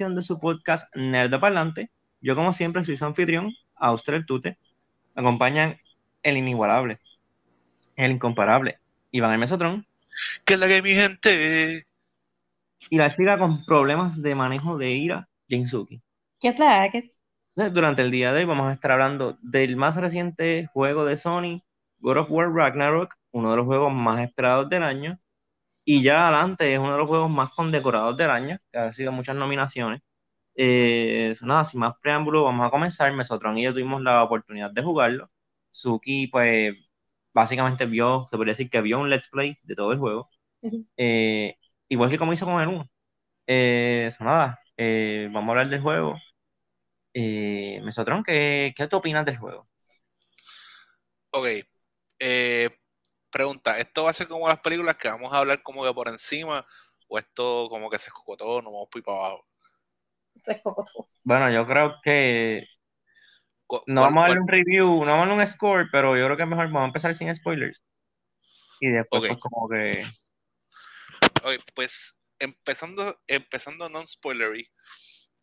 edición de su podcast Nerd de Parlante. Yo, como siempre, soy su anfitrión, Austria Tute. Me acompañan el inigualable, el incomparable, Iván el Mesotron. ¿Qué es la que mi gente? Y la chica con problemas de manejo de ira, Jinsuki. ¿Qué es la que? Durante el día de hoy vamos a estar hablando del más reciente juego de Sony, God of War Ragnarok, uno de los juegos más esperados del año. Y ya adelante es uno de los juegos más condecorados del año, que ha recibido muchas nominaciones. Eh, nada, sin más preámbulo, vamos a comenzar. Mesotron y yo tuvimos la oportunidad de jugarlo. Suki, pues, básicamente vio, se podría decir que vio un let's play de todo el juego. Eh, igual que como hizo con el 1. Eh, eso nada, eh, vamos a hablar del juego. Eh, Mesotron, ¿qué, ¿qué te opinas del juego? Ok. Pregunta, ¿esto va a ser como las películas que vamos a hablar como que por encima? ¿O esto como que se escocotó, no vamos a ir para abajo? Se escocotó. Bueno, yo creo que no vamos a darle un review, no vamos a darle un score, pero yo creo que es mejor vamos a empezar sin spoilers. Y después, pues, como que. ok, pues empezando, empezando non-spoilery,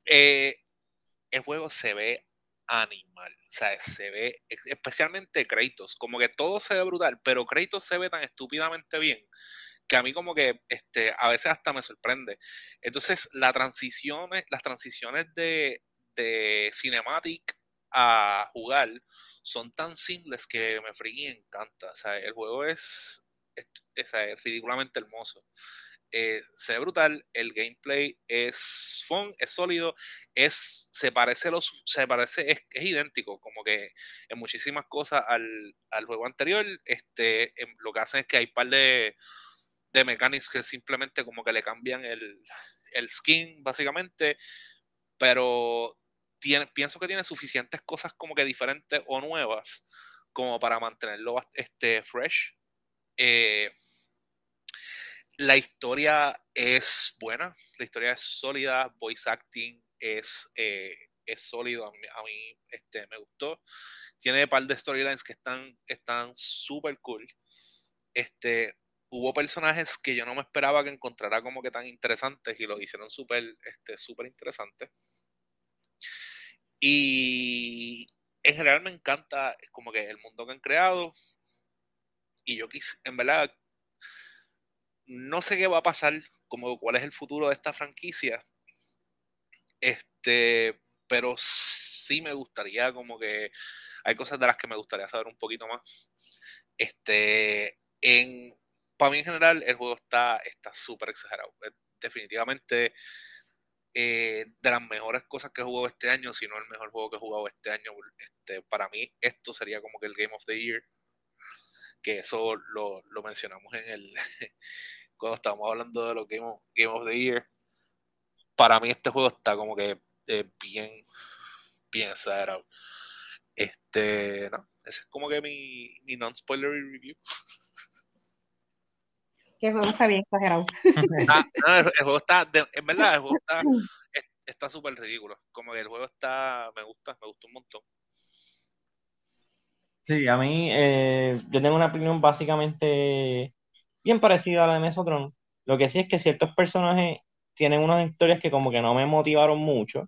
eh, el juego se ve animal, o sea, se ve, especialmente Kratos, como que todo se ve brutal, pero Kratos se ve tan estúpidamente bien que a mí como que este, a veces hasta me sorprende. Entonces, la transiciones, las transiciones de, de cinematic a jugar son tan simples que me freaking encanta. O sea, el juego es, es, es- es ridículamente hermoso. Eh, se ve brutal, el gameplay es fun, es sólido, es, se parece, los, se parece es, es idéntico, como que en muchísimas cosas al, al juego anterior. Este, em, lo que hacen es que hay un par de, de mechanics que simplemente como que le cambian el, el skin, básicamente, pero tiene, pienso que tiene suficientes cosas como que diferentes o nuevas como para mantenerlo este, fresh. Eh, la historia es buena, la historia es sólida, voice acting es, eh, es sólido, a mí, este, me gustó. Tiene un par de storylines que están están súper cool. Este, hubo personajes que yo no me esperaba que encontrara como que tan interesantes y lo hicieron súper este, súper interesantes. Y en general me encanta como que el mundo que han creado. Y yo quise, en verdad, no sé qué va a pasar, como cuál es el futuro de esta franquicia. Este, pero sí me gustaría como que hay cosas de las que me gustaría saber un poquito más. Este, en para mí en general el juego está súper exagerado. Eh, Definitivamente eh, de las mejores cosas que he jugado este año, si no el mejor juego que he jugado este año, este, para mí esto sería como que el Game of the Year, que eso lo, lo mencionamos en el, cuando estábamos hablando de los Game of, Game of the Year. Para mí este juego está como que eh, bien, bien exagerado. Este, no, ese es como que mi, mi non-spoiler review. Que me está bien exagerado. Ah, no, el, el juego está, de- en verdad, el juego está es- está súper ridículo. Como que el juego está, me gusta, me gustó un montón. Sí, a mí, eh, yo tengo una opinión básicamente bien parecida a la de Mesotron. Lo que sí es que ciertos personajes tienen unas historias que como que no me motivaron mucho.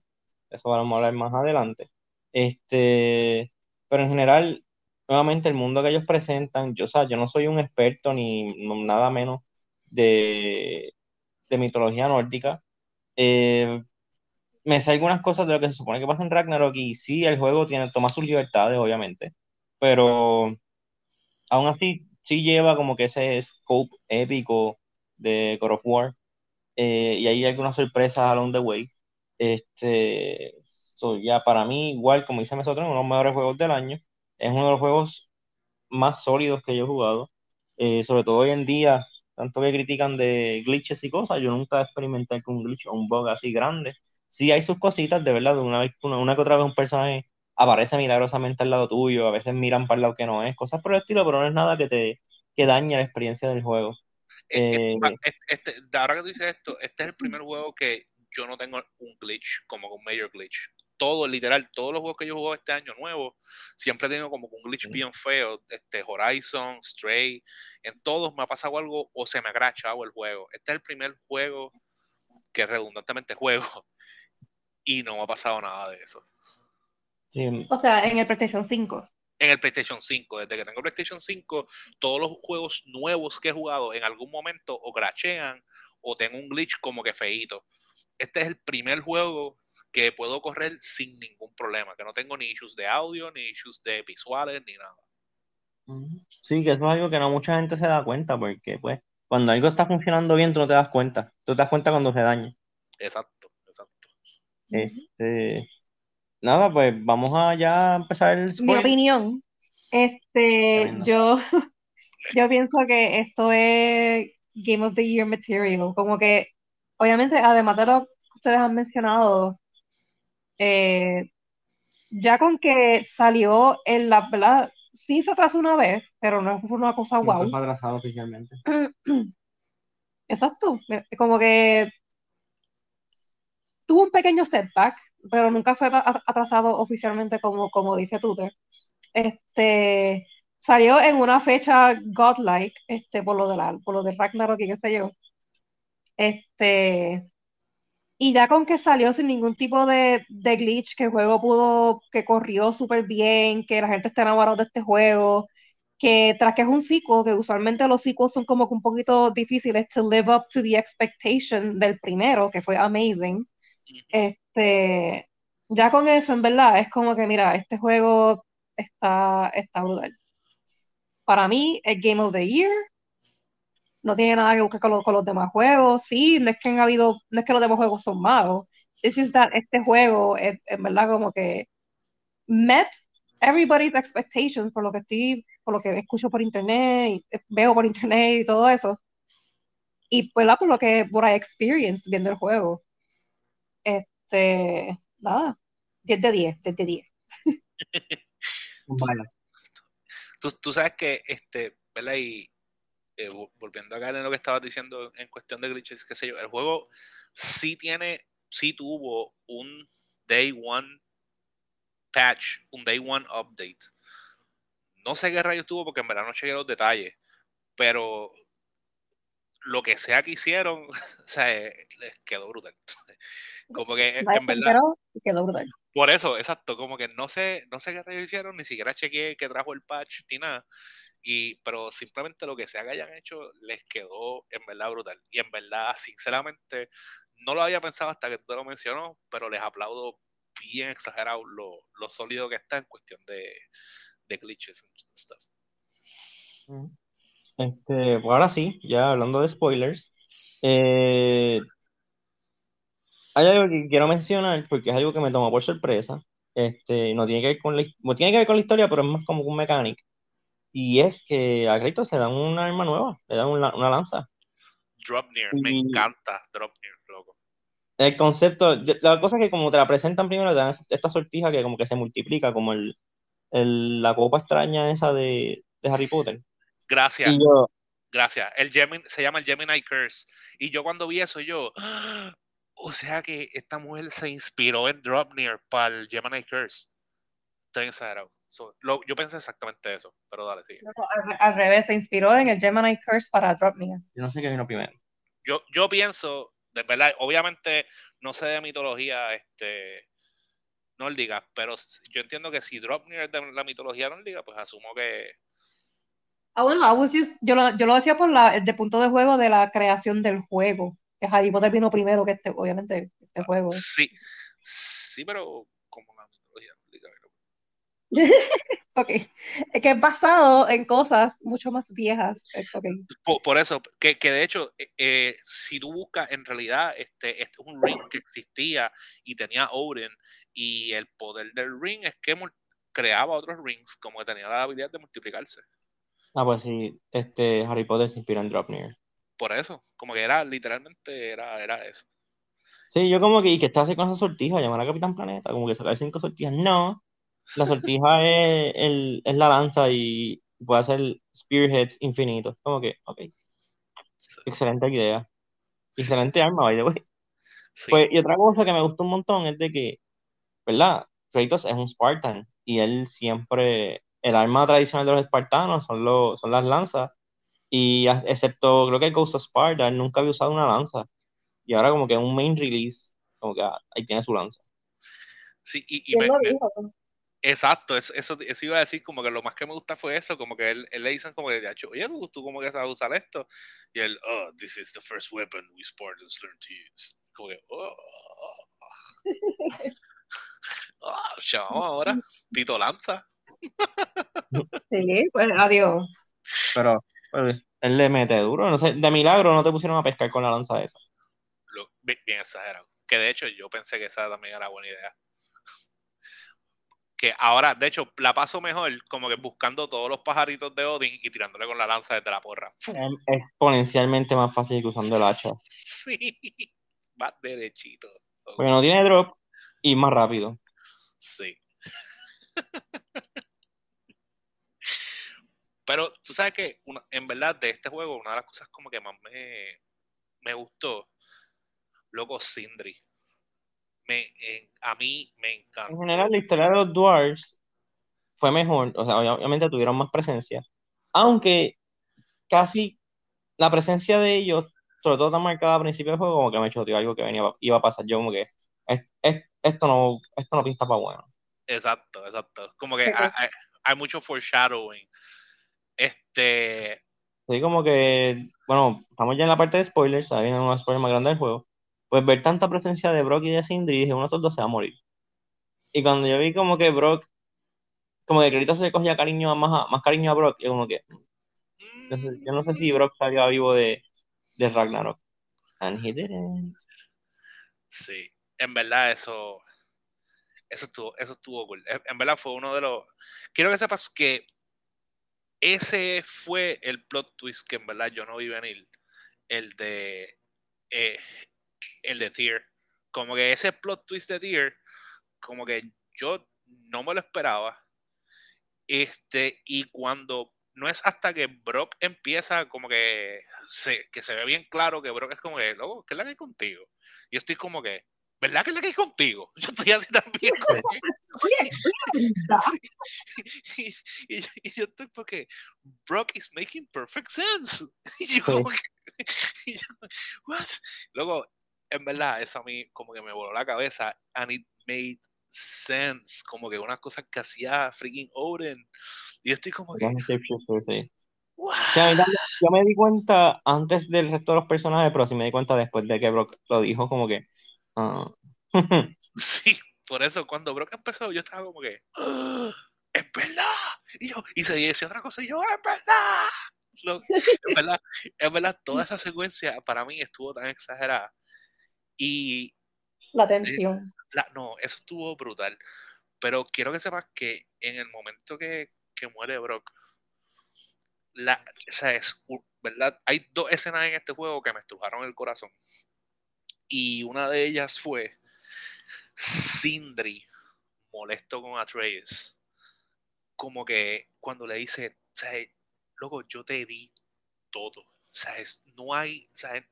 Eso vamos a hablar más adelante. Este, pero en general, nuevamente el mundo que ellos presentan, yo, o yo no soy un experto ni nada menos de, de mitología nórdica. Eh, me sé algunas cosas de lo que se supone que pasa en Ragnarok y sí, el juego tiene, toma sus libertades, obviamente pero aún así sí lleva como que ese scope épico de God of War eh, y hay algunas sorpresas along the way. Este, so, ya para mí, igual como dice Mesotron, uno de los mejores juegos del año. Es uno de los juegos más sólidos que yo he jugado. Eh, sobre todo hoy en día, tanto que critican de glitches y cosas, yo nunca he experimentado con un glitch o un bug así grande. Sí hay sus cositas, de verdad, una vez, una, una que otra vez un personaje aparece milagrosamente al lado tuyo, a veces miran para el lado que no es, cosas por el estilo, pero no es nada que te que dañe la experiencia del juego. Eh, este, este- ahora que tú dices esto, este es el primer juego que yo no tengo un glitch, como un major glitch. Todo, literal, todos los juegos que yo jugado este año nuevo, siempre he tenido como un glitch bien feo. Este, Horizon, Stray, en todos me ha pasado algo o se me ha crachado el juego. Este es el primer juego que redundantemente juego y no me ha pasado nada de eso. Sí, O sea, en el PlayStation 5. En el PlayStation 5, desde que tengo PlayStation 5, todos los juegos nuevos que he jugado en algún momento o crashean o tengo un glitch como que feíto. Este es el primer juego que puedo correr sin ningún problema, que no tengo ni issues de audio, ni issues de visuales, ni nada. Sí, que eso es algo que no mucha gente se da cuenta, porque pues cuando algo está funcionando bien, tú no te das cuenta. Tú te das cuenta cuando se daña. Exacto, exacto. Este, nada, pues vamos a ya empezar el Mi spoiler. opinión, este, yo, yo pienso que esto es Game of the Year material. Como que, obviamente, además de lo que ustedes han mencionado, eh, ya con que salió en la, ¿verdad? Sí se atrasó una vez, pero no fue una cosa No wow. atrasado oficialmente. Exacto, como que tuvo un pequeño setback, pero nunca fue atra- atrasado oficialmente como, como dice Twitter. Este, salió en una fecha godlike, este, por lo de la, por lo de Ragnarok y qué sé yo. Este, y ya con que salió sin ningún tipo de, de glitch, que el juego pudo, que corrió súper bien, que la gente está enamorada de este juego, que tras que es un sequel, que usualmente los sequels son como que un poquito difíciles to live up to the expectation del primero, que fue amazing. Este, ya con eso, en verdad, es como que, mira, este juego está, está brutal. Para mí, es Game of the Year. No tiene nada que ver con, los- con los demás juegos. Sí, no es que han habido, no es que los demás juegos son malos. It's just that este juego es, en verdad, como que met everybody's expectations por lo que estoy, por lo que escucho por internet, y veo por internet y todo eso. Y pues, por lo que, por I experienced viendo el juego. Este, nada, 10 de 10, 10 de 10. Vaya. Tú, tú sabes que, este, ¿verdad? Y eh, vo- volviendo acá en lo que estabas diciendo en cuestión de glitches, qué sé yo, el juego sí tiene, sí tuvo un day one patch, un day one update. No sé qué rayos tuvo porque en verdad no chequé los detalles, pero lo que sea que hicieron, o sea, eh, les quedó brutal. Como que en verdad, quedó brutal. por eso, exacto, como que no sé, no sé qué rayos hicieron, ni siquiera chequeé que trajo el patch ni nada. Y, pero simplemente lo que sea que hayan hecho les quedó en verdad brutal. Y en verdad, sinceramente, no lo había pensado hasta que tú te lo mencionó, pero les aplaudo bien exagerado lo, lo sólido que está en cuestión de, de glitches and stuff. Este, pues ahora sí, ya hablando de spoilers, eh, hay algo que quiero mencionar porque es algo que me tomó por sorpresa. Este, no tiene que ver con la, no tiene que ver con la historia, pero es más como un mecánico. Y es que a Kratos le dan un arma nueva, le dan una, una lanza. Drop Near, me encanta Drop Near, loco. El concepto, la cosa es que como te la presentan primero, te dan esta sortija que como que se multiplica, como el, el- la copa extraña esa de, de Harry Potter. Gracias, yo, gracias. El Gemini, se llama el Gemini Curse. Y yo cuando vi eso, yo, ¡ah! O sea que esta mujer se inspiró en Drop Near para el Gemini Curse. Estoy exagerado. So, lo- yo pensé exactamente eso, pero dale, sigue. No, al, al revés, se inspiró en el Gemini Curse para Drop Me. yo no sé qué vino primero. Yo, yo pienso, de verdad, obviamente no sé de mitología este, nórdica, pero yo entiendo que si Drop Near es de la mitología nórdica, pues asumo que. Ah, bueno, I was just- yo, lo, yo lo decía por la, el punto de juego de la creación del juego. Que Harry Potter vino primero que este, obviamente, este juego. Sí, sí, pero como la mitología nórdica. ¿no? Ok. Es que es basado en cosas mucho más viejas. Eh. Por, por eso, que, que de hecho, eh, eh, si tú buscas, en realidad, este, este es un ring que existía y tenía Odin, y el poder del ring es que creaba otros rings, como que tenía la habilidad de multiplicarse. Ah, pues sí, este Harry Potter se inspiró en Dropnir. Por eso, como que era, literalmente, era, era eso. Sí, yo como que, ¿y qué está haciendo con esa sortija? Llamar a Capitán Planeta, como que sacar cinco sortijas. No, la sortija es, el, es la lanza y puede hacer spearheads infinitos. Como que, ok, excelente idea. Excelente arma, by the way. Sí, Pues, y otra cosa que me gustó un montón es de que, ¿verdad? Kratos es un Spartan y él siempre, el arma tradicional de los espartanos son, los, son las lanzas y a- excepto creo que Ghost of Sparta, él nunca había usado una lanza y ahora como que un main release, como que ah, ahí tiene su lanza. Sí, y, exacto, eso, eso, eso iba a decir, como que lo más que me gusta fue eso, como que él, él le dicen como que, "Ya, oye, tú, tú como que sabes usar esto, y él, oh, this is the first weapon we Spartans learned to use. Como que, oh, oh, chavo, ahora, Tito Lanza. Sí, pues adiós. Pero él le mete duro, no sé, de milagro no te pusieron a pescar con la lanza esa. Lo- bien, bien exagerado. Que de hecho yo pensé que esa también era buena idea. Que ahora, de hecho, la paso mejor como que buscando todos los pajaritos de Odin y tirándole con la lanza desde la porra. Es exponencialmente más fácil que usando el hacha. Sí, más derechito. Porque no tiene drop y más rápido. Sí. Pero tú sabes que una- en verdad de este juego, una de las cosas como que más me, me gustó, loco, Sindri. Me, en- a mí me En encantó. general, la historia de los Dwarves fue mejor, o sea, obviamente tuvieron más presencia, aunque casi la presencia de ellos, sobre todo tan marcada al principio del juego, como que me choteó algo que venía, iba a pasar. Yo como que es- es- esto no, esto no pinta para bueno. Exacto, exacto. Como que Sí, hay, hay- hay mucho foreshadowing. Este, Así como que, bueno, estamos ya en la parte de spoilers, ahí viene unos spoilers más grandes del juego. Pues ver tanta presencia de Brock y de Sindri, dije, uno de estos dos se va a morir. Y cuando yo vi como que Brock, como que Kratos le cogía cariño a más, a- más cariño a Brock, yo como que, no sé- yo no sé si Brock salía vivo de, de Ragnarok. And he didn't. sí, en verdad eso, eso estuvo, eso estuvo cool. En verdad fue uno de los. Quiero que sepas que ese fue el plot twist que en verdad yo no vi venir. El de eh, el de Tyr. Como que ese plot twist de Tyr, como que yo no me lo esperaba. Este, y cuando no es hasta que Brock empieza como que se, que se ve bien claro que Brock es como que, loco, ¿qué es la que hay contigo? Y yo estoy como que, ¿verdad que es la que hay contigo? Yo estoy así también. como que- Y, y- y yo estoy porque Brock is making perfect sense. Y yo como que, y yo, what? Luego, en verdad, eso a mí como que me voló la cabeza and it made sense, como que unas cosas que hacía freaking Odin. Y yo estoy como que, también- yo me di cuenta antes del resto de los personajes, pero sí me di cuenta después de que Brock lo dijo, como que. ah. Por eso cuando Brock empezó, yo estaba como que, "Ah, es verdad. Y yo, y se decía otra cosa, y yo, es verdad. Lo- es verdad, es verdad, toda esa secuencia para mí estuvo tan exagerada. Y La tensión. la, no, eso estuvo brutal. Pero quiero que sepas que en el momento que, que muere Brock, la, o sea, es, ¿verdad? Hay dos escenas en este juego que me estrujaron el corazón. Y una de ellas fue Sindri molesto con Atreus. Como que cuando le dice, sea, loco, yo te di todo. O sea, es- no hay, sea,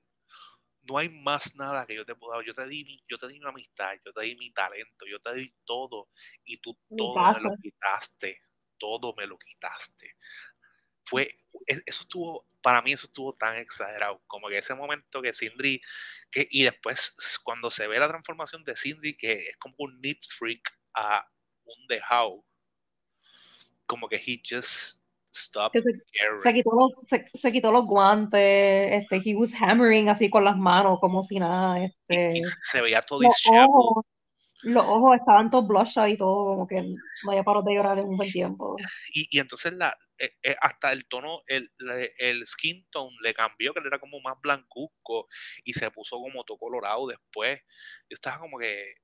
no hay más nada que yo te pueda dar. Yo te di mi, yo te di mi amistad, yo te di mi talento, yo te di todo y tú Mi todo me lo quitaste, todo me lo quitaste. Fue, e- eso estuvo, para mí eso estuvo tan exagerado, como que ese momento que Sindri, que, y después cuando se ve la transformación de Sindri, que es como un neat freak a un How, como que he just stopped se, caring. se quitó los, se, se quitó los guantes, este, he was hammering así con las manos, como si nada, Y, este, y se veía todo ojos, los ojos estaban todos bloodshot y todo, como que no había parado de llorar en un buen tiempo. y, y entonces la, eh, eh, hasta el tono, el, el skin tone le cambió, que era como más blancuzco y se puso como todo colorado después. Yo estaba como que,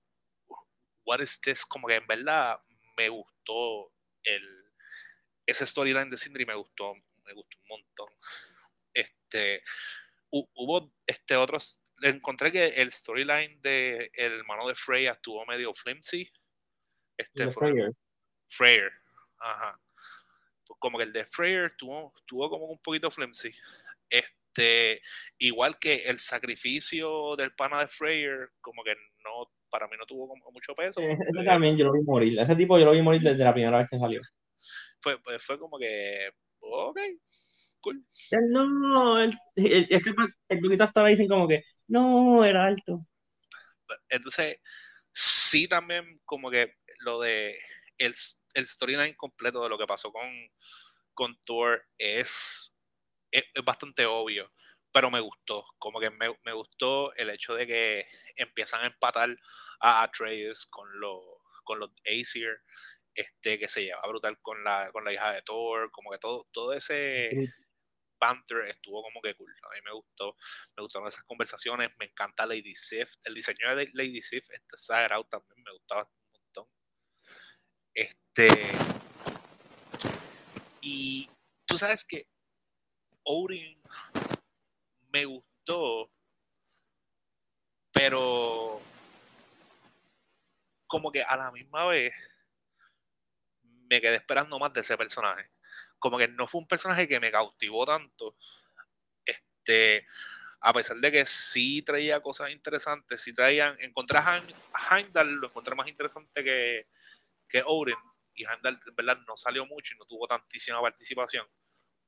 what is this? Como que en verdad me gustó el, ese storyline de Sindri, me gustó, me gustó un montón. Este, hu- hubo este otros, encontré que el storyline de el hermano de Freya estuvo medio flimsy. Este, fue-. Freyr. Ajá. Pues Como que el de Freyr tuvo, tuvo como un poquito flimsy. Este, igual que el sacrificio del pana de Freyr, como que no, para mí no tuvo como mucho peso. Ese ese también yo lo vi morir. Ese tipo yo lo vi morir desde la primera vez que salió. Fue, pues fue como que, ok, cool. No, él- él- es que el poquito hasta ahora dicen como que No, era alto. Entonces, sí también como que lo de el, el storyline completo de lo que pasó con, con Thor es, es, bastante obvio, pero me gustó, como que me, me, gustó el hecho de que empiezan a empatar a Atreus con los, con los Aesir, este, que se lleva brutal con la, con la hija de Thor, como que todo, todo ese banter estuvo como que cool. A mí me gustó, me gustaron esas conversaciones, me encanta Lady Sif, el diseño de Lady Sif está sagrado también, me gustaba un montón. Este, y tú sabes que Odin me gustó, pero como que a la misma vez me quedé esperando más de ese personaje. Como que no fue un personaje que me cautivó tanto. Este, a pesar de que sí traía cosas interesantes, sí traían, encontré a Heimdall, lo encontré más interesante que, que Odin, y Heimdall en verdad no salió mucho y no tuvo tantísima participación,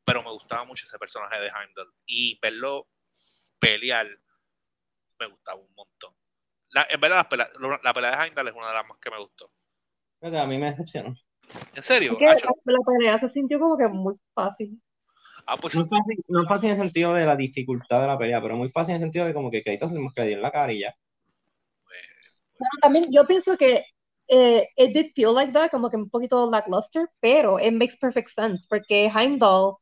pero me gustaba mucho ese personaje de Heimdall, y verlo pelear me gustaba un montón. La, en verdad, la la de Heimdall es una de las más que me gustó. A mí me decepcionó. ¿En serio? la, la, pelea se sintió como que muy fácil. Ah, pues... no, es fácil, no es fácil en el sentido de la dificultad de la pelea, pero muy fácil en el sentido de como que Kratos le que en la cara y ya. Bueno, también yo pienso que eh, it did feel like that, como que un poquito lackluster, pero it makes perfect sense, porque Heimdall,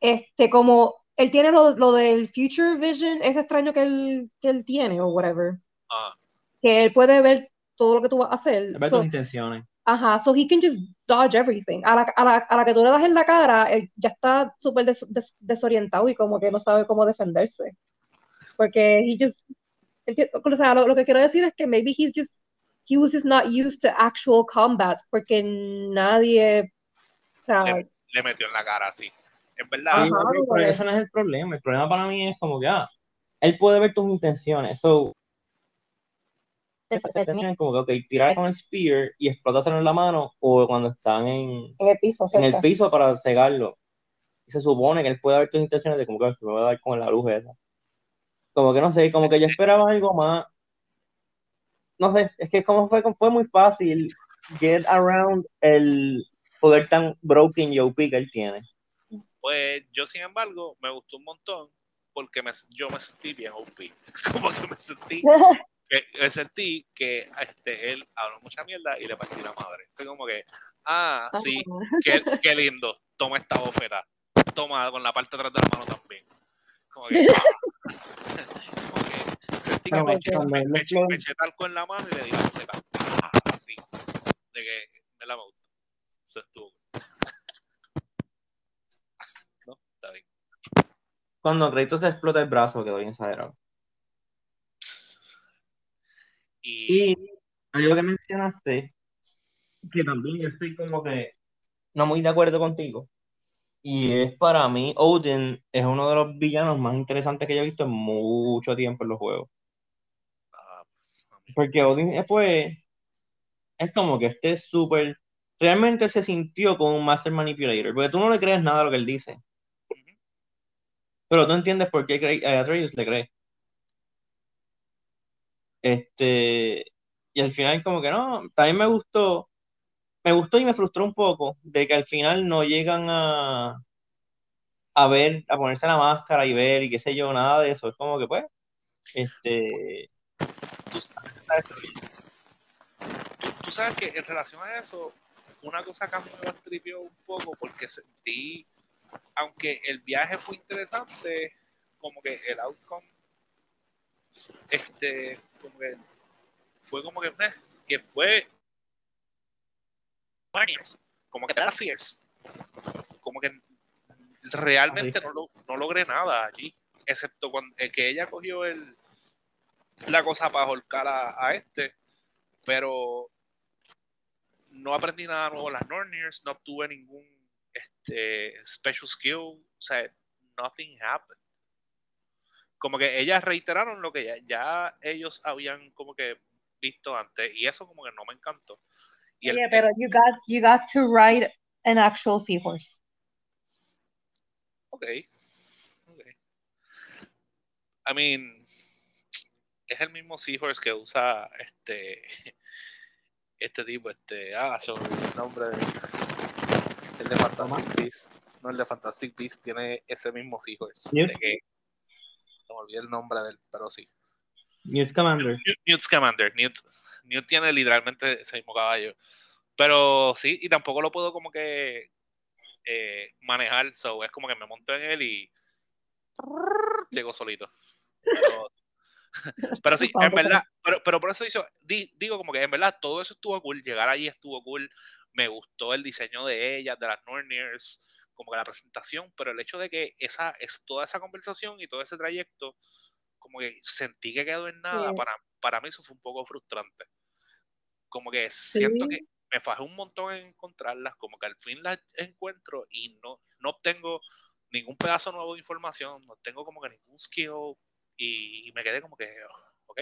este, como él tiene lo, lo del future vision, ese extraño que él, que él tiene, o whatever, ah. que él puede ver todo lo que tú vas a hacer. Ver so, tus intenciones. Ajá, so he can just dodge everything. A la, a la, a la que tú le das en la cara, él ya está súper des, des, desorientado y como que no sabe cómo defenderse. Porque he just. O sea, lo, lo, que quiero decir es que maybe he's just. He was just not used to actual combat porque nadie. O sea, le, le metió en la cara así. Es verdad. Ajá, pero ese no es el problema. El problema para mí es como que, ah, él puede ver tus intenciones. So, como que, tirar con el spear y explotárselo en la mano o cuando están en, en el piso, en el piso para cegarlo. Y se supone que él puede ver tus intenciones de como que me va a dar con la luz esa. Como que no sé, como que yo esperaba algo más. No sé, es que como fue, fue muy fácil get around el poder tan broken OP que él tiene. Pues yo, sin embargo, me gustó un montón porque me, yo me sentí bien OP. Como que me sentí que sentí que este, él habló mucha mierda y le partí la madre. Fue como que, ah, sí, qué, qué lindo, toma esta bofeta, toma con la parte de atrás de la mano también. Como que, ah. como que sentí que me, eché, me, me, eché, me, eché, talco en la mano y le di la bofeta. Ah, así, de que me la me gustó. Eso estuvo. ¿No? Está bien. Cuando Kratos se explota el brazo, quedó bien exagerado. Y, y algo que mencionaste, que también yo estoy como que no muy de acuerdo contigo, y es para mí, Odin es uno de los villanos más interesantes que yo he visto en mucho tiempo en los juegos. Ah, pues, Porque Odin fue, es como que este súper, realmente se sintió como un Master Manipulator, porque tú no le crees nada a lo que él dice. Pero tú entiendes por qué a Atreus le cree. Este, y al final como que no, también me gustó, me gustó y me frustró un poco de que al final no llegan a, a ver, a ponerse la máscara y ver y qué sé yo, nada de eso. Es como que pues, este... Tú, tú sabes que en relación a eso, una cosa que a mí me tripió un poco porque sentí, aunque el viaje fue interesante, como que el outcome este, como que fue como que, eh, que fue como que Sears. Como que realmente no, lo, no, logré nada allí, excepto cuando eh, que ella cogió el la cosa para holcar a, a, este, pero no aprendí nada nuevo en las Norniers, no obtuve ningún este, special skill, o sea, nothing happened como que ellas reiteraron lo que ya, ya, ellos habían como que visto antes y eso como que no me encantó. Y el, yeah, pero you got, you got to ride an actual seahorse. Ok. okay. I mean, es el mismo Seahorse que usa este este tipo, este, ah, se el nombre de el de Fantastic Beast. No, el de Fantastic Beast tiene ese mismo Seahorse. De que, me olvidó el nombre del, pero sí. Newt Commander. Newt, Newt Scamander. Newt, Newt tiene literalmente ese mismo caballo. Pero sí, y tampoco lo puedo como que eh, manejar. So, es como que me monto en él y llego solito. Pero, pero sí, en verdad, pero, pero por eso digo, di- digo como que en verdad todo eso estuvo cool. Llegar allí estuvo cool. Me gustó el diseño de ellas, de las Norniers, como que la presentación, pero el hecho de que esa es toda esa conversación y todo ese trayecto, como que sentí que quedó en nada, Sí. para, para mí eso fue un poco frustrante. Como que siento Sí. que me fajé un montón en encontrarlas, como que al fin las encuentro y no, no obtengo ningún pedazo nuevo de información, no tengo como que ningún skill y, y me quedé como que, oh, ok,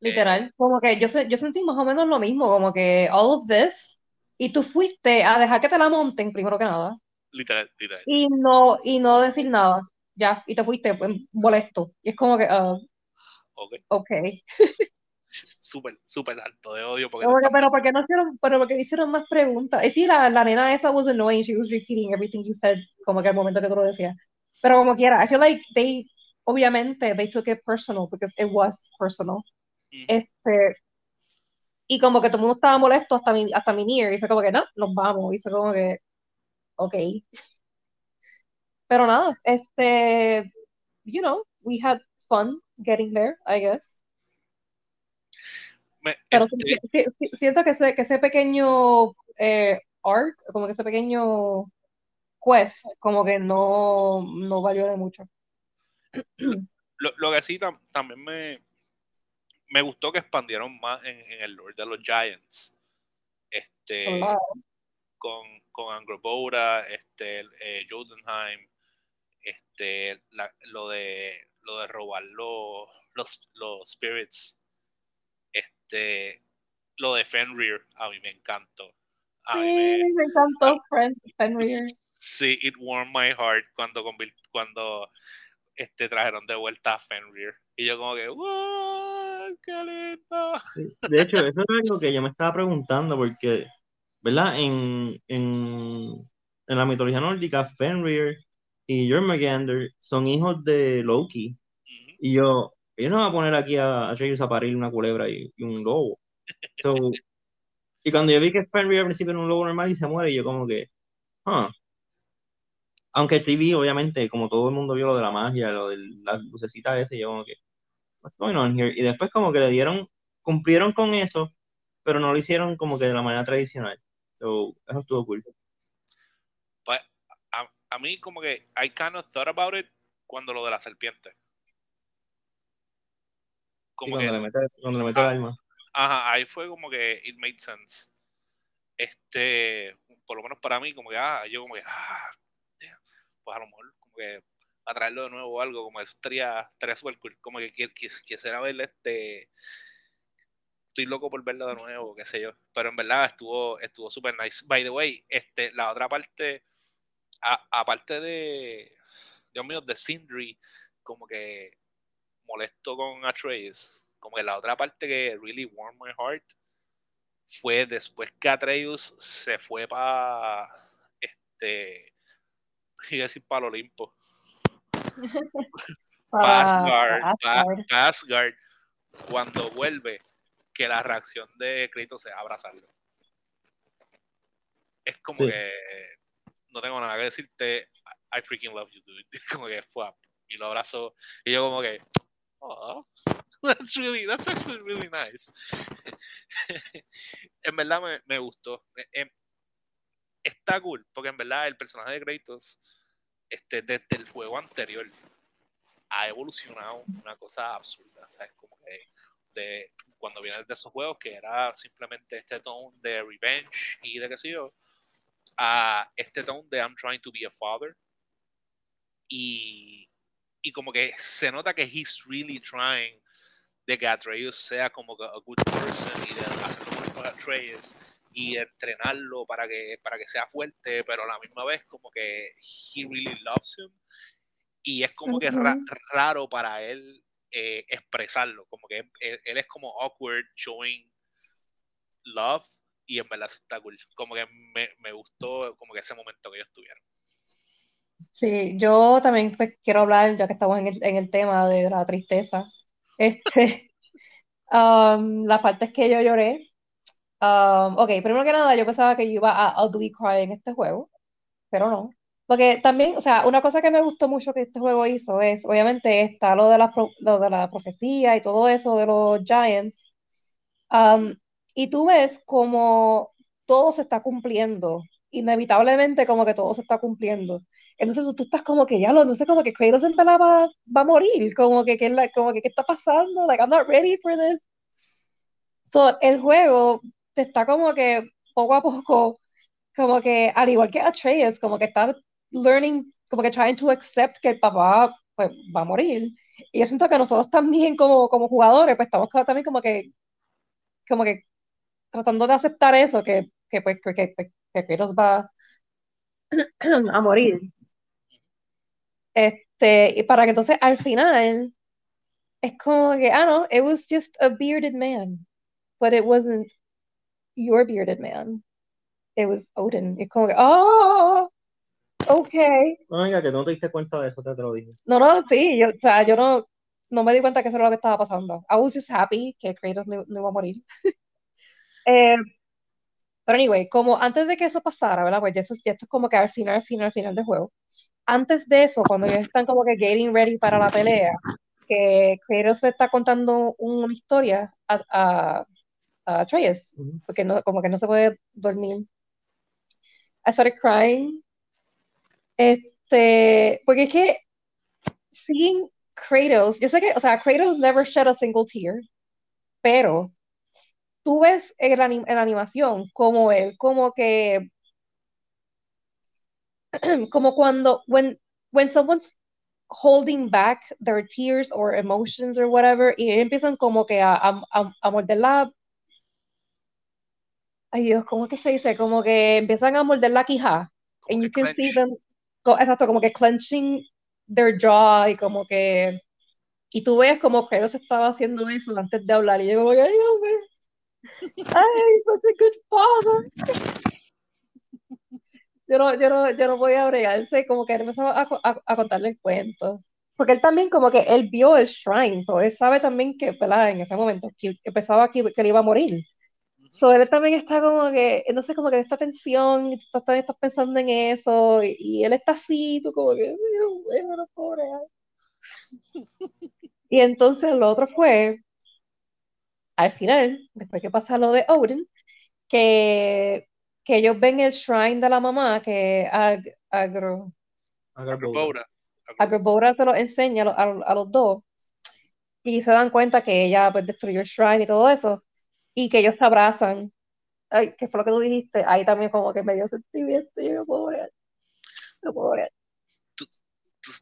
Literal, como que yo, se- yo sentí más o menos lo mismo, como que all of this, y tú fuiste a dejar que te la monten primero que nada, literal, literal. y no, y no decir nada, ya, y te fuiste pues, molesto, y es como que, ah, Ok, ok, súper, súper alto de odio porque pero ¿por qué no hicieron, pero porque hicieron más preguntas? Es decir, la, la nena esa was annoying, she was repeating everything you said, como que al momento que tú lo decías, pero como quiera, I feel like they, obviamente, they took it personal, because it was personal, Ujú. este, y como que todo el mundo estaba molesto hasta mi, hasta mi near, y fue como que no, nos vamos, y fue como que, ok. Pero nada, este, you know, we had fun getting there, I guess. Me- Pero este, si- si- si- siento que ese, que ese pequeño eh, arc, como que ese pequeño quest, como que no, no valió de mucho. lo, lo que sí tam- también me, me gustó que expandieron más en, en el lore de los Giants. Este, con, con Angrboda, este, eh, Jotunheim, este, la- lo de lo de robar los, los, los spirits, este, lo de Fenrir, a mí me encantó. A mí Sí, me- me encantó Fren- Fenrir. Sí, it warmed my heart cuando, cuando este, trajeron de vuelta a Fenrir. Y yo como que, ¡wow! ¡Qué lindo! De hecho, eso es algo que yo me estaba preguntando, porque, ¿verdad? En, en, en la mitología nórdica, Fenrir y Jormungandr son hijos de Loki. Y yo, ellos no van a poner aquí a, a parir una culebra y, y un lobo. So, y cuando yo vi que Fenrir al principio era un lobo normal y se muere, yo como que, ah. Aunque sí vi, obviamente, como todo el mundo vio lo de la magia, lo de las lucecitas ese, yo como que, what's going on here? Y después como que le dieron, cumplieron con eso, pero no lo hicieron como que de la manera tradicional. So, eso estuvo cool. Pues, a, a mí como que I kind of thought about it cuando lo de la serpiente. Como cuando que, le mete, cuando le mete Ah. el alma. ajá, ahí fue como que it made sense. Este, por lo menos para mí, como que, ah, yo como que, ah, damn, pues a lo mejor como que a traerlo de nuevo o algo, como eso estaría, estaría super cool. Como que qui- qui- quisiera verle este, estoy loco por verlo de nuevo, qué sé yo. Pero en verdad estuvo, estuvo super nice. By the way, este, la otra parte, aparte de, Dios mío, de Sindri, como que molesto con Atreus, como que la otra parte que really warmed my heart fue después que Atreus se fue para este iba a decir para el Olimpo para Asgard, Para pa- Asgard. pa Asgard, cuando vuelve que la reacción de Kratos sea abrazarlo. Es como Sí. que no tengo nada que decirte I freaking love you dude. Como que fue y lo abrazó y yo como que oh, that's really that's actually really nice. En verdad me, me gustó. Eh, eh, está cool porque en verdad el personaje de Kratos este, desde el juego anterior ha evolucionado una cosa absurda sabes como que de cuando vienes de esos juegos que era simplemente este tone de revenge y de qué sé yo a este tone de I'm trying to be a father. Y, y como que se nota que he's really trying de que Atreus sea como a good person y de hacerlo con Atreus y entrenarlo para que, para que sea fuerte, pero a la misma vez como que he really loves him y es como que ra raro para él eh, expresarlo, como que él, él, es como awkward showing love y en verdad está cool, como que me, me gustó como que ese momento que ellos tuvieron. Sí, yo también pues, quiero hablar, ya que estamos en el, en el tema de la tristeza. Este, um, la parte es que yo lloré. Um, ok, primero que nada, yo pensaba que iba a ugly cry en este juego, pero no. Porque también, o sea, una cosa que me gustó mucho que este juego hizo es, obviamente, está lo de la, lo de la profecía y todo eso de los Giants. Um, y tú ves como todo se está cumpliendo. Inevitablemente, como que todo se está cumpliendo. Entonces tú, estás como que ya lo, no sé, como que Kratos en va, va a morir, como que, que, como que, ¿qué está pasando? Like, I'm not ready for this. So, el juego te está como que poco a poco, como que, al igual que Atreus, como que está learning, como que trying to accept que el papá pues, va a morir. Y yo siento que nosotros también como, como jugadores, pues estamos también como que, como que tratando de aceptar eso, que, que pues, que, que, que Kratos va a morir. Este, y para que entonces al final es como que, ah, no, it was just a bearded man, but it wasn't your bearded man. It was Odin. Es como que, oh, ok. No, que no te diste cuenta de eso, te, lo dije. No, no, sí, yo, o sea, yo no, no me di cuenta que eso era lo que estaba pasando. I was just happy que Kratos no, no iba a morir. eh, pero anyway, como antes de que eso pasara, ¿verdad? Pues ya, eso, ya esto es como que al final, al final, al final del juego antes de eso, cuando ya están como que getting ready para la pelea, que Kratos le está contando una historia a, a, a porque no, como que no se puede dormir. I started crying. Este, porque es que seeing Kratos, yo sé que, o sea, Kratos never shed a single tear, pero tú ves en la, la animación como él, como que como cuando, when, when someone's holding back their tears or emotions or whatever, y empiezan como que a, a, a morder la... Ay Dios, ¿cómo que se dice? Como que empiezan a morder la quija. And you can see them, exacto, como que clenching their jaw y como que... Y tú ves como que ellos estaba haciendo eso antes de hablar y yo como que, ay, Dios ay, such a good father yo no, yo no, yo no voy a bregarse, como que él empezó a, a, a, contarle el cuento. Porque él también como que él vio el shrine, so él sabe también que, ¿verdad? En ese momento, que empezaba que, que él iba a morir. So él también está como que, entonces como que esta tensión, y tú también estás pensando en eso, y, y él está así, tú como que, bueno, no puedo Y entonces lo otro fue, al final, después que pasa lo de Odin, que que ellos ven el shrine de la mamá, que Ag, Agro, Agrobora se lo enseña a, los dos, y se dan cuenta que ella pues, destruyó el shrine y todo eso, y que ellos se abrazan. Ay, que fue lo que tú dijiste, ahí también como que me dio sentimiento, y yo no puedo ver. No puedo ver. Tú,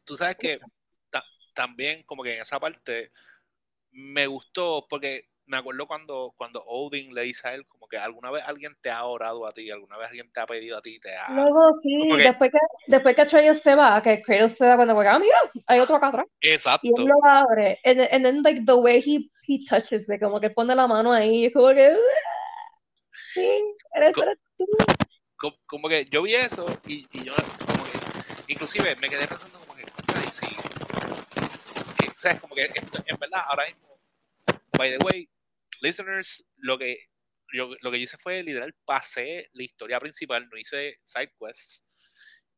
tú, sabes que también como que en esa parte me gustó porque me acuerdo cuando, cuando Odin le dice a él como que alguna vez alguien te ha orado a ti, alguna vez alguien te ha pedido a ti, te ha... Luego sí, después que, después que Atreus se va, que Kratos se da cuenta, ah, mira, hay otro acá atrás. Exacto. Y él lo abre, and, and then like the way he, he touches de como que pone la mano ahí, es como que... Sí, eres, eres tú. Como, como, que yo vi eso y, y yo como que, inclusive me quedé pensando como que, ay, sí, que, o sea, es como que esto, en verdad ahora mismo, by the way, listeners, lo que yo, lo que hice fue literal pasé la historia principal, no hice side quests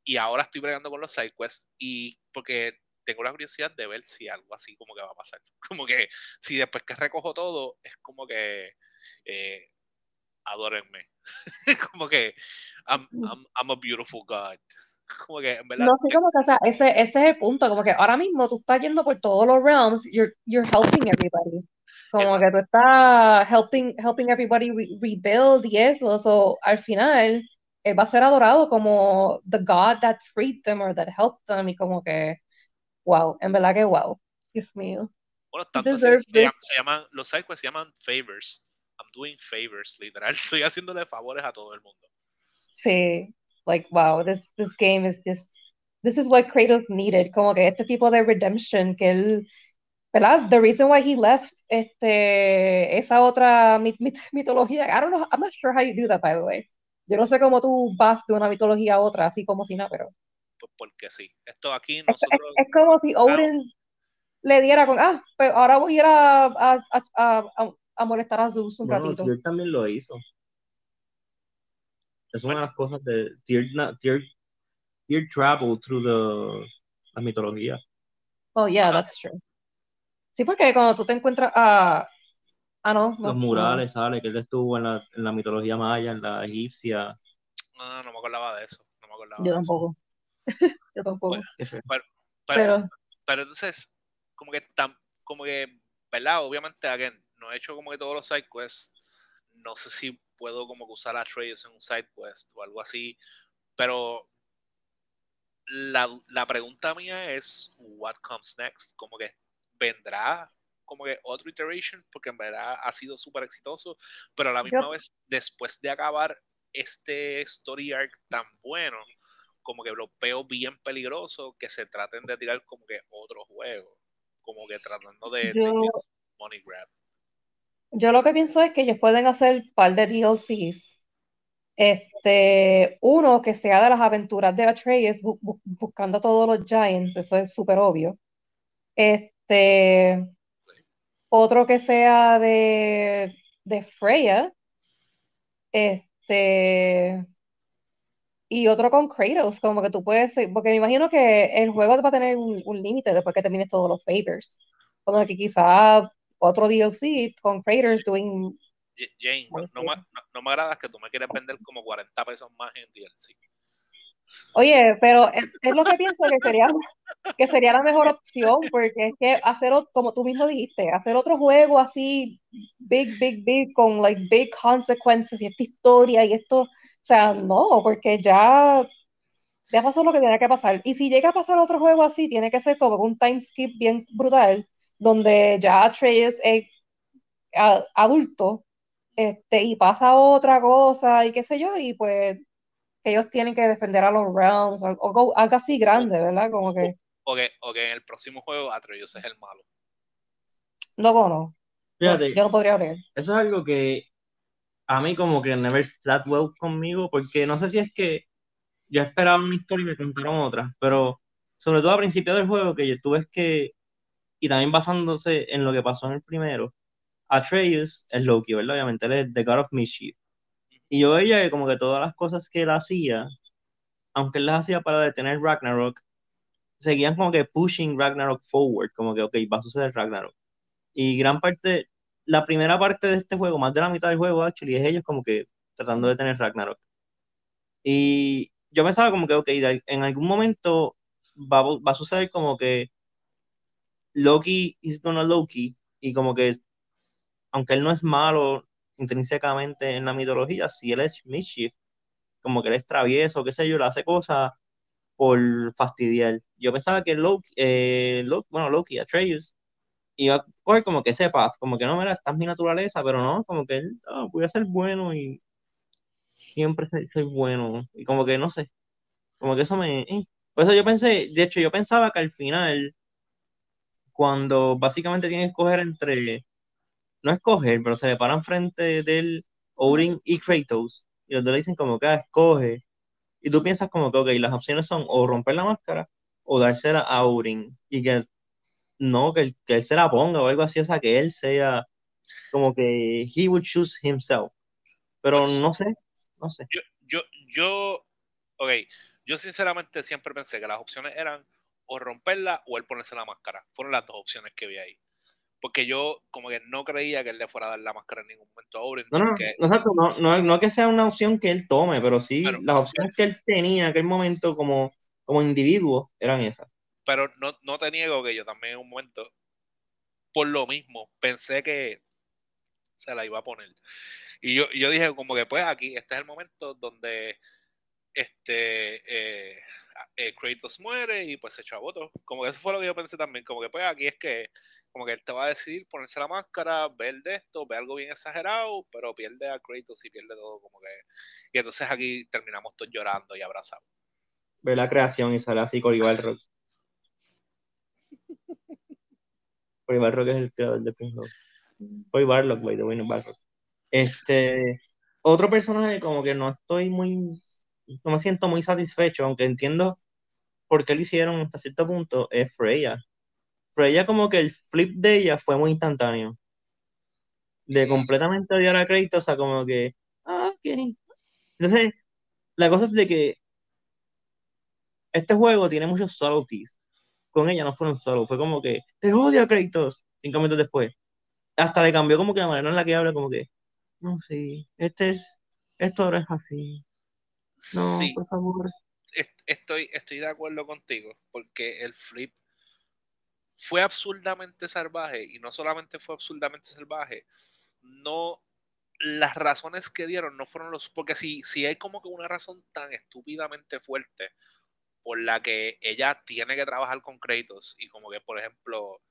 y ahora estoy bregando con los side quests y porque tengo la curiosidad de ver si algo así como que va a pasar. Como que si después que recojo todo es como que eh, adórenme. como que I'm, I'm, I'm, a beautiful God. Como que en verdad. No, sí, como que, o sea, ese, ese es el punto. Como que ahora mismo tú estás yendo por todos los realms, you're, you're helping everybody. Como que tú estás helping, helping everybody rebuild y eso. So, al final, él va a ser adorado como the God that freed them or that helped them. Y como que, wow, en verdad que wow. Dios mío. Bueno, tanto se, se, llaman, los sidequests se llaman favors. I'm doing favors, literal. Estoy haciéndole favores a todo el mundo. Sí, like wow, this, this game is just this is what Kratos needed, como que este tipo de redemption que él, ¿verdad? The reason why he left este, esa otra mit, mit, mitología, I don't know, I'm not sure how you do that, by the way. Yo no sé cómo tú vas de una mitología a otra, así como si nada, pero... Pues porque sí. Esto aquí Es, nosotros... es, es como si Odin le diera con, ah, pues ahora voy a ir a, a, a, a, a molestar a Zeus un Bueno, ratito. Tyr también lo hizo. Es una de las cosas de Tyr, na- Tyr, Tyr travel through the, la mitología. Oh, yeah, that's true. Sí, porque cuando tú te encuentras a... Ah, no, no, Los no. murales, sale que él estuvo en la, en la mitología maya, en la egipcia. Ah, no me acordaba de eso. No me acordaba Yo de eso. tampoco. Yo tampoco. Pero, pero entonces, como que tan, como que, ¿verdad? Obviamente, again, no he hecho como que todos los side quests. No sé si puedo como que usar a Atreus en un side quest o algo así. Pero la, la pregunta mía es, what comes next? Como que vendrá como que otro iteration, porque en verdad ha sido súper exitoso, pero a la misma Yo- vez, después de acabar este story arc tan bueno, como que lo veo bien peligroso que se traten de tirar como que otro juego, como que tratando de, Yo- de money grab. yo lo que pienso es que ellos pueden hacer un par de DLCs. Este, uno que sea de las aventuras de Atreus bu- bu- buscando a todos los Giants, eso es súper obvio. Este, otro que sea de, de Freya. Este, y otro con Kratos, como que tú puedes, porque me imagino que el juego va a tener un, un límite después que termines todos los favors. Como que quizá otro DLC con Kratos doing Jane, no, no me, no- no me agrada que tú me quieres vender como 40 pesos más en DLC. Oye, pero es, es lo que pienso que sería, que sería la mejor opción, porque es que hacer, como tú mismo dijiste, hacer otro juego así, big, big, big, con like big consequences y esta historia y esto, o sea, no, porque ya, ya pasó lo que tenía que pasar. Y si llega a pasar otro juego así, tiene que ser como un time skip bien brutal, donde ya Atreus es a- adulto, este, y pasa otra cosa y qué sé yo, y pues ellos tienen que defender a los realms o, o go- algo así grande, ¿verdad? Como que, O que, o que en el próximo juego Atreus es el malo. no, no, no, Fíjate, yo no podría hablar. eso es algo que a mí como que never sat well conmigo, porque no sé si es que yo esperaba una historia y me contaron otra, pero sobre todo a principio del juego que yo tuve es que, y también basándose en lo que pasó en el primero, Atreus es Loki, ¿verdad? Obviamente él es The God of Mischief. Y yo veía que como que todas las cosas que él hacía, aunque él las hacía para detener Ragnarok, seguían como que pushing Ragnarok forward, como que, ok, va a suceder Ragnarok. Y gran parte, la primera parte de este juego, más de la mitad del juego, actually, es ellos como que tratando de detener Ragnarok. Y yo pensaba como que, ok, en algún momento va, va a suceder como que Loki is gonna Loki, y como que, aunque él no es malo intrínsecamente en la mitología, si él es mischief, como que él es travieso, qué sé yo, le hace cosas por fastidiar. Yo pensaba que Loki, eh, bueno, Loki, Atreus, iba a coger como que ese path, como que no, mira, esta es mi naturaleza, pero no, como que él, "Ah, voy a ser bueno y siempre soy, bueno, y como que no sé, como que eso me... eh. Por eso yo pensé, de hecho yo pensaba que al final, cuando básicamente tiene que escoger entre, no escoger, pero se le paran frente de él Odin y Kratos, y los dos le dicen como que "Ah, escoge, y tú piensas como que, ok, las opciones son o romper la máscara o dársela a Odin, y que no, que, él- que él se la ponga o algo así, o sea, que él sea como que he would choose himself. Pero Pues- no sé, no sé. Yo, yo, yo, ok, yo sinceramente siempre pensé que las opciones eran o romperla o él ponerse la máscara. Fueron las dos opciones que vi ahí. Porque yo como que no creía que él le fuera a dar la máscara en ningún momento a Oren. No, no, porque- no, exacto, no, no, no que sea una opción que él tome, pero sí Pero- las opciones que él tenía en aquel momento como, como individuo eran esas. pero no, no te niego que yo también en un momento, por lo mismo, pensé que se la iba a poner. Y yo, yo dije como que pues aquí, este es el momento donde este eh, eh, Kratos muere y pues se echa a voto. Como que eso fue lo que yo pensé también, como que pues aquí es que como que él te va a decidir ponerse la máscara, ver de esto, ve algo bien exagerado, pero pierde a Kratos y pierde todo como que... Y entonces aquí terminamos todos llorando y abrazados. ver la creación y sale así Cory Balrog. Cory Balrog es el creador de Prince Cory Barlock, by the way, no Balrog. Este, otro personaje como que no estoy muy, no me siento muy satisfecho, aunque entiendo por qué lo hicieron hasta cierto punto, es Freya. Freya como que el flip de ella fue muy instantáneo. De completamente odiar a Kratos a como que, ah, ok. Entonces, la cosa es de que este juego tiene muchos subtleties. Con ella no fueron solo, fue como que, te odio a Kratos, cinco minutos después. Hasta le cambió como que la manera en la que habla, como que, no, sí, este es, esto ahora es así. No, Sí, por favor. est- estoy, estoy de acuerdo contigo, porque el flip fue absurdamente salvaje y no solamente fue absurdamente salvaje, no las razones que dieron no fueron los porque si, si hay como que una razón tan estúpidamente fuerte por la que ella tiene que trabajar con Kratos y como que por ejemplo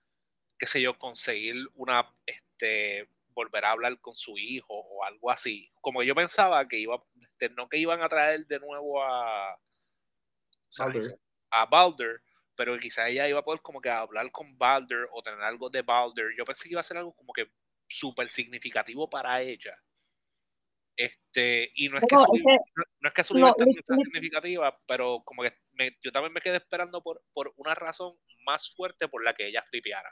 qué sé yo conseguir una este volver a hablar con su hijo o algo así como yo pensaba que iba este, no que iban a traer de nuevo a a Baldur, pero quizá ella iba a poder como que hablar con Baldur o tener algo de Baldur. Yo pensé que iba a ser algo como que súper significativo para ella. Este, y no es que No, su, es que no, no es que su libertad no sea significativa, pero como que me- yo también me quedé esperando por, por una razón más fuerte por la que ella flipeara.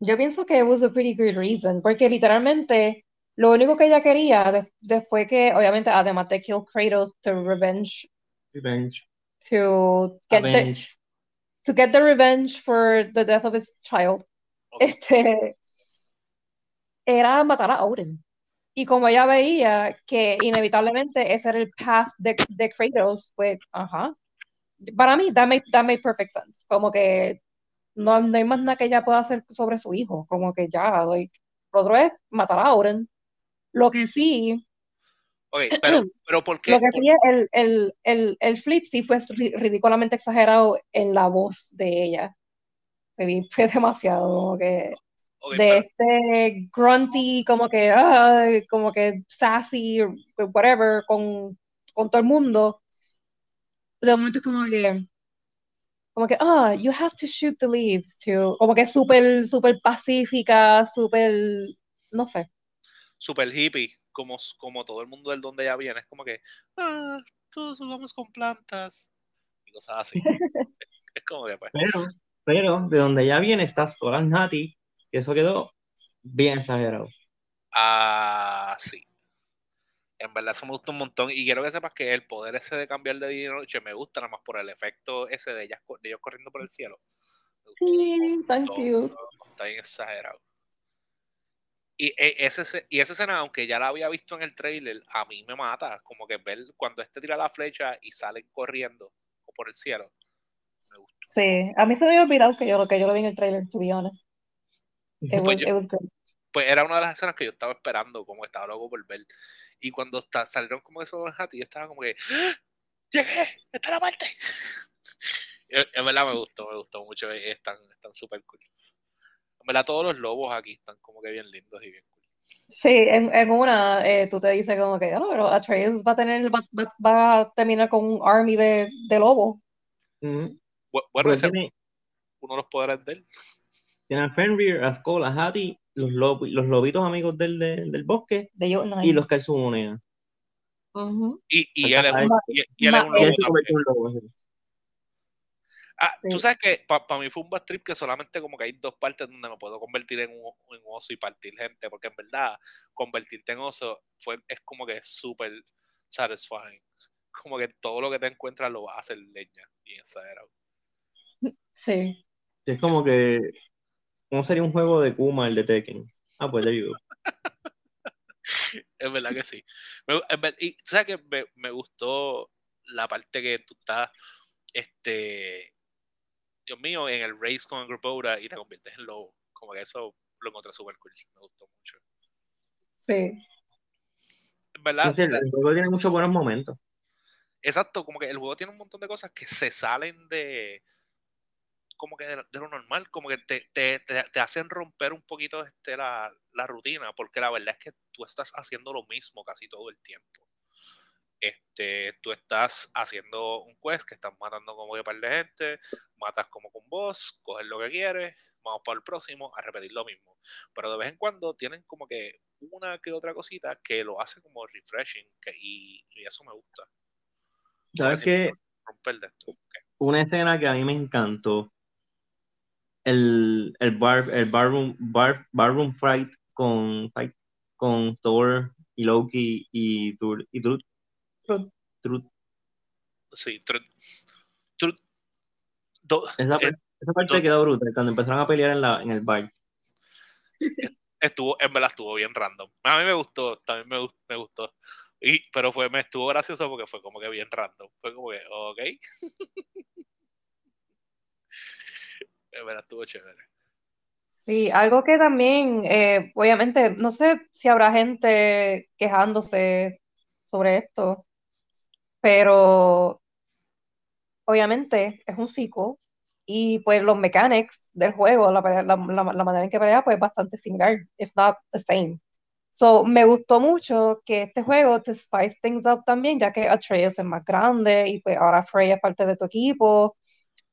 yo pienso que it was a pretty good reason, porque literalmente lo único que ella quería de- después que, obviamente, además de kill Kratos, to revenge, Revenge. To get the, to get the revenge for the death of his child, Ok, este, era matar a Odin. Y como ella veía que inevitablemente ese era el path de, de Kratos, pues, ajá. Para mí, that made, that made perfect sense. Como que no, no hay más nada que ella pueda hacer sobre su hijo. Como que ya, like, lo otro es matar a Odin. Lo que sí, ok, pero, pero ¿por qué? lo que sí el, el, el, el flip sí fue ri- ridículamente exagerado en la voz de ella. Fue, demasiado, como que ok, de pero- este grunty, como que, ay, como que sassy, whatever, con, con todo el mundo. De momento es como que, como que, ah, you have to shoot the leaves, to, como que súper, súper pacífica, súper, no sé. super hippie, como, como todo el mundo del donde ella viene. Es como que, ah, todos jugamos con plantas y cosas así. es como que, pues, Pero, pero, de donde ya viene está Skolan Nati, que eso quedó bien exagerado. ah, sí. En verdad eso me gusta un montón y quiero que sepas que el poder ese de cambiar de día y noche me gusta nada más por el efecto ese de, ellas, de ellos corriendo por el cielo. Me gustó un Sí, tan montón, cute. Está bien exagerado. Y e- ese, se- y esa escena, aunque ya la había visto en el trailer, a mí me mata. Como que ver cuando este tira la flecha y salen corriendo por el cielo. Me gustó. Sí, a mí se me había olvidado que yo, lo que yo lo vi en el trailer, to be honest. It Pues was, yo-. Pues era una de las escenas que yo estaba esperando, como estaba loco por ver. Y cuando está- salieron como esos hat, yo estaba como que, ¡Ah! ¡Llegué! ¡Esta es la parte! En verdad me gustó, me gustó mucho. están súper cool. En verdad todos los lobos aquí están como que bien lindos y bien cool. Sí, en, en una eh, tú te dices como que, no, pero Atreus va a tener, va, va- va a terminar con un army de, de lobos. Bu- Bueno, ese tiene, uno de los poderes de él. tiene a Fenrir, a Skoll, a Hati, los, lob- los lobitos amigos del, del, del bosque De y los que su moneda. Ujú. Y, y él es un, Ma- y, y él es un ma- Y lobo él se también. Sí. Ah, tú sabes que para mí fue un bad trip que solamente como que hay dos partes donde me puedo convertir en un, en un oso y partir gente, porque en verdad convertirte en oso fue, es como que súper satisfying. Como que todo lo que te encuentras lo vas a hacer leña y exagerado. Sí. Sí, Es como que, ¿cómo sería un juego de Kuma, el de Tekken? Ah, pues there you go. Es verdad que sí. Me- en ver- y sabes que me, me gustó la parte que tú estás, este, Dios mío, en el race con Angropoda y te conviertes en lobo. Como que eso lo encontré súper cool. Me gustó mucho. Sí. En verdad, el juego tiene muchos buenos momentos. Exacto, como que el juego tiene un montón de cosas que se salen de como que de, de lo normal, como que te, te, te, te hacen romper un poquito este, la, la rutina, porque la verdad es que tú estás haciendo lo mismo casi todo el tiempo. Este, tú estás haciendo un quest que estás matando como que par de gente, matas como con boss, coges lo que quieres, vamos para el próximo a repetir lo mismo. Pero de vez en cuando tienen como que una que otra cosita que lo hace como refreshing y, eso me gusta. ¿Sabes qué? Una escena que a mí me encantó. El, el bar, el barroom, bar, barroom fight con, fight con Thor y Loki y, y Truth. Truth. Sí, Truth. esa, esa, parte quedó brutal cuando empezaron a pelear en, la, en el bar. Estuvo, en verdad estuvo bien random. A mí me gustó, también me, me gustó. Y, pero fue, me estuvo gracioso porque fue como que bien random. Fue como que, ok. en verdad estuvo chévere. Sí, algo que también, eh, obviamente, no sé si habrá gente quejándose sobre esto, pero obviamente es un ciclo y pues los mechanics del juego, la, la, la, manera en que pelea, pues es bastante similar, if not the same. So, me gustó mucho que este juego te spice things up también, ya que Atreus es más grande y pues ahora Frey es parte de tu equipo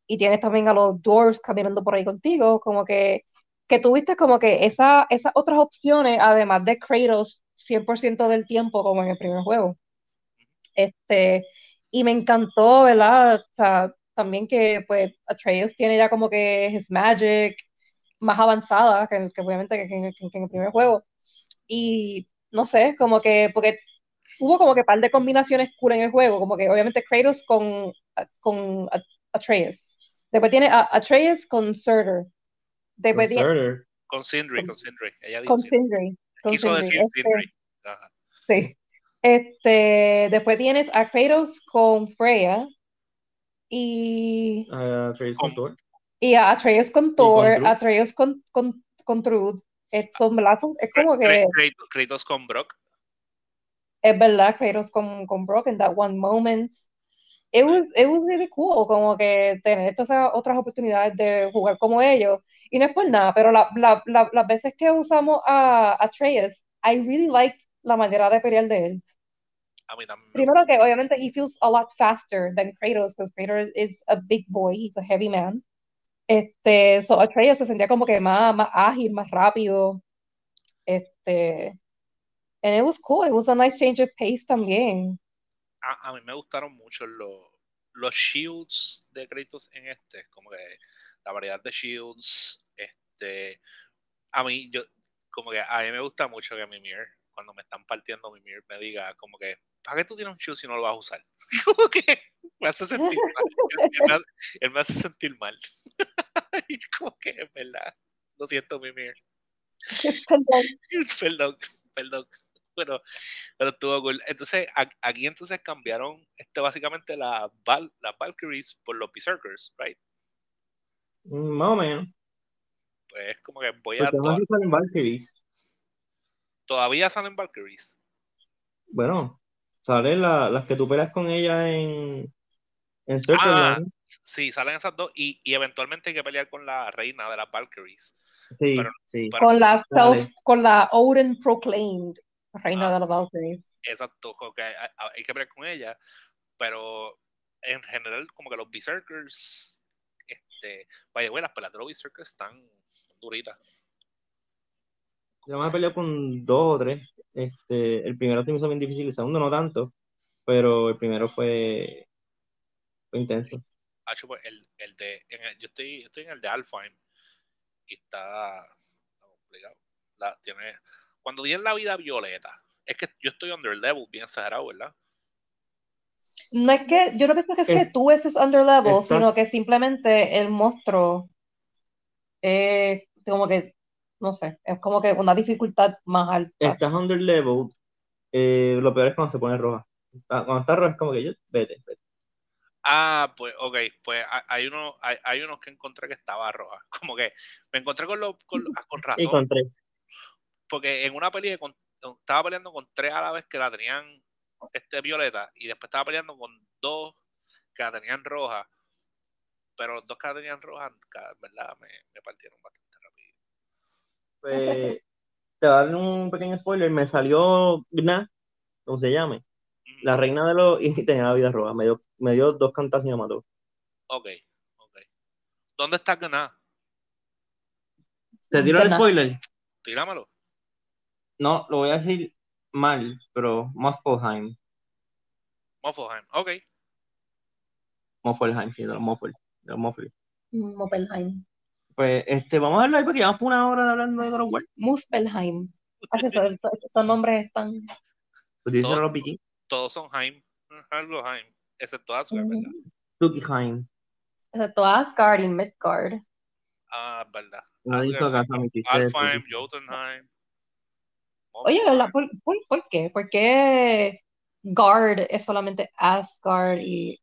y tienes también a los Dwarves caminando por ahí contigo, como que que tuviste como que esa, esas otras opciones, además de Kratos 100% del tiempo, como en el primer juego. Este, y me encantó, ¿verdad? O sea, también que pues Atreus tiene ya como que his magic más avanzada que, que obviamente que, en el primer juego. Y no sé, como que, porque hubo como que par de combinaciones cool en el juego, como que obviamente Kratos con, con Atreus. Después tiene a Atreus con Surtur con, con Sindri, con Sindri. Ella dijo con Sindri. Quiso decir este, Sindri. Sí. Este, después tienes a Kratos con Freya y a Atreus con Thor. Y a Atreus con Thor, Atreus con, con, con Truth. Es, es como que. Kratos con Brock. Es verdad, Kratos con, con Brock en that one moment it was, it was really cool, como que tener estas otras oportunidades de jugar como ellos. Y no es por nada, pero la, la, la, las veces que usamos a, a Treyas, I really liked la manera de pelear de él. A mí también. Primero que obviamente he feels a lot faster than Kratos, because Kratos is a big boy, he's a heavy man. Este, so Atreus se sentía como que más, más ágil, más rápido. Este, and it was cool, it was a nice change of pace también a, mí me gustaron mucho los, los shields de créditos en este, como que la variedad de shields, este, a mí, yo, como que a mí me gusta mucho que mi Mir, cuando me están partiendo mi Mir, me diga como que, ¿para qué tú tienes un shield si no lo vas a usar? como que me hace sentir mal. Él me hace, sentir mal. y como que es verdad. Lo siento, mi Mir. perdón, perdón pero, pero estuvo cool. Entonces, aquí entonces cambiaron este, básicamente Val, las Valkyries por los Berserkers, ¿right? Mm, más o menos. Pues como que voy a. Todavía salen Valkyries. ¿Todavía salen Valkyries? Bueno, salen las que tú peleas con ella en. En ah, sí, salen esas dos y, y, eventualmente hay que pelear con la reina de las Valkyries. Sí, sí. con la self, con la Odin Proclaimed. Reina ah, de los Valkyries. Exacto, que hay, que pelear con ella, pero en general, como que los Berserkers, este, vaya, bueno, las peleas de los Berserkers están duritas. Yo me he peleado con dos o tres. Este, el primero se me hizo bien difícil, el segundo no tanto, pero el primero fue, fue intenso. Pues, el, el de, yo, estoy, estoy en el de Alfheim y está, está complicado. La, tiene, cuando di en la vida violeta, es que yo estoy under level, bien exagerado, ¿verdad? No es que, yo no pienso que es que eh, tú estés under level, sino que simplemente el monstruo es como que, no sé, es como que una dificultad más alta. Estás under level, eh, lo peor es cuando se pone roja. Ah, cuando está roja es como que yo, vete, vete. Ah, pues, ok, pues hay, uno, hay, unos que encontré que estaba roja. Como que me encontré con, lo, con, ah, con razón. Encontré porque en una pelea estaba peleando con tres árabes que la tenían este violeta y después estaba peleando con dos que la tenían roja pero los dos que la tenían roja en verdad me, me partieron bastante pues te voy a dar un pequeño spoiler me salió Gna como se llame La reina de los. Y tenía la vida roja. Me dio, me dio dos cantas y me mató. Ok, ok. ¿Dónde está Gná? ¿Te tiro el spoiler? Tíramelo. No, lo voy a decir mal, pero Muspelheim. Moffelheim. Ok. Muffelheim, sí, de los Muffel. De los Muffel. Muspelheim. Pues este, vamos a hablar porque llevamos por una hora de hablando de of War. Muspelheim. Estos, nombres están. Pues dicen Todo. los vikingos. Todos son Heim. Excepto Asgard, ¿verdad? Tukiheim. Excepto Asgard y Midgard. Ah, es verdad. Alfheim. Jotunheim. Oye, ¿verdad? ¿Por, por, por qué? ¿Por qué Guard es solamente Asgard y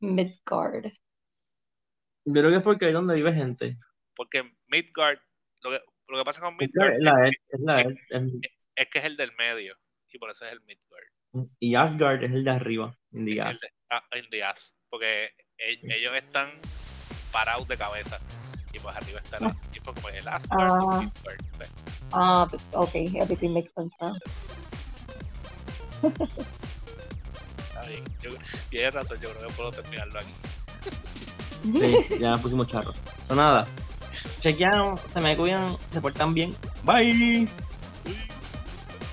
Midgard? Yo creo que es porque ahí donde vive gente. Porque Midgard, lo que, lo que pasa con Midgard es la es, es la es- es- es que es el del medio. Y por eso es el Midgard. y Asgard es el de arriba. in the de, ah, in the. Porque e- ellos están parados de cabeza. Y pues arriba está el as. Y pues como el Asgard y Ah. Midgard. pues, Ah, pues, ok, everything makes sense now. está bien. Yo, tienes razón, yo creo que puedo terminarlo aquí. Sí, ya pusimos charro. So, nada. Chequearon, se me cuidan, se portan bien. Bye.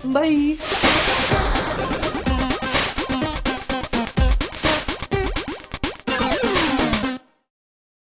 Bye.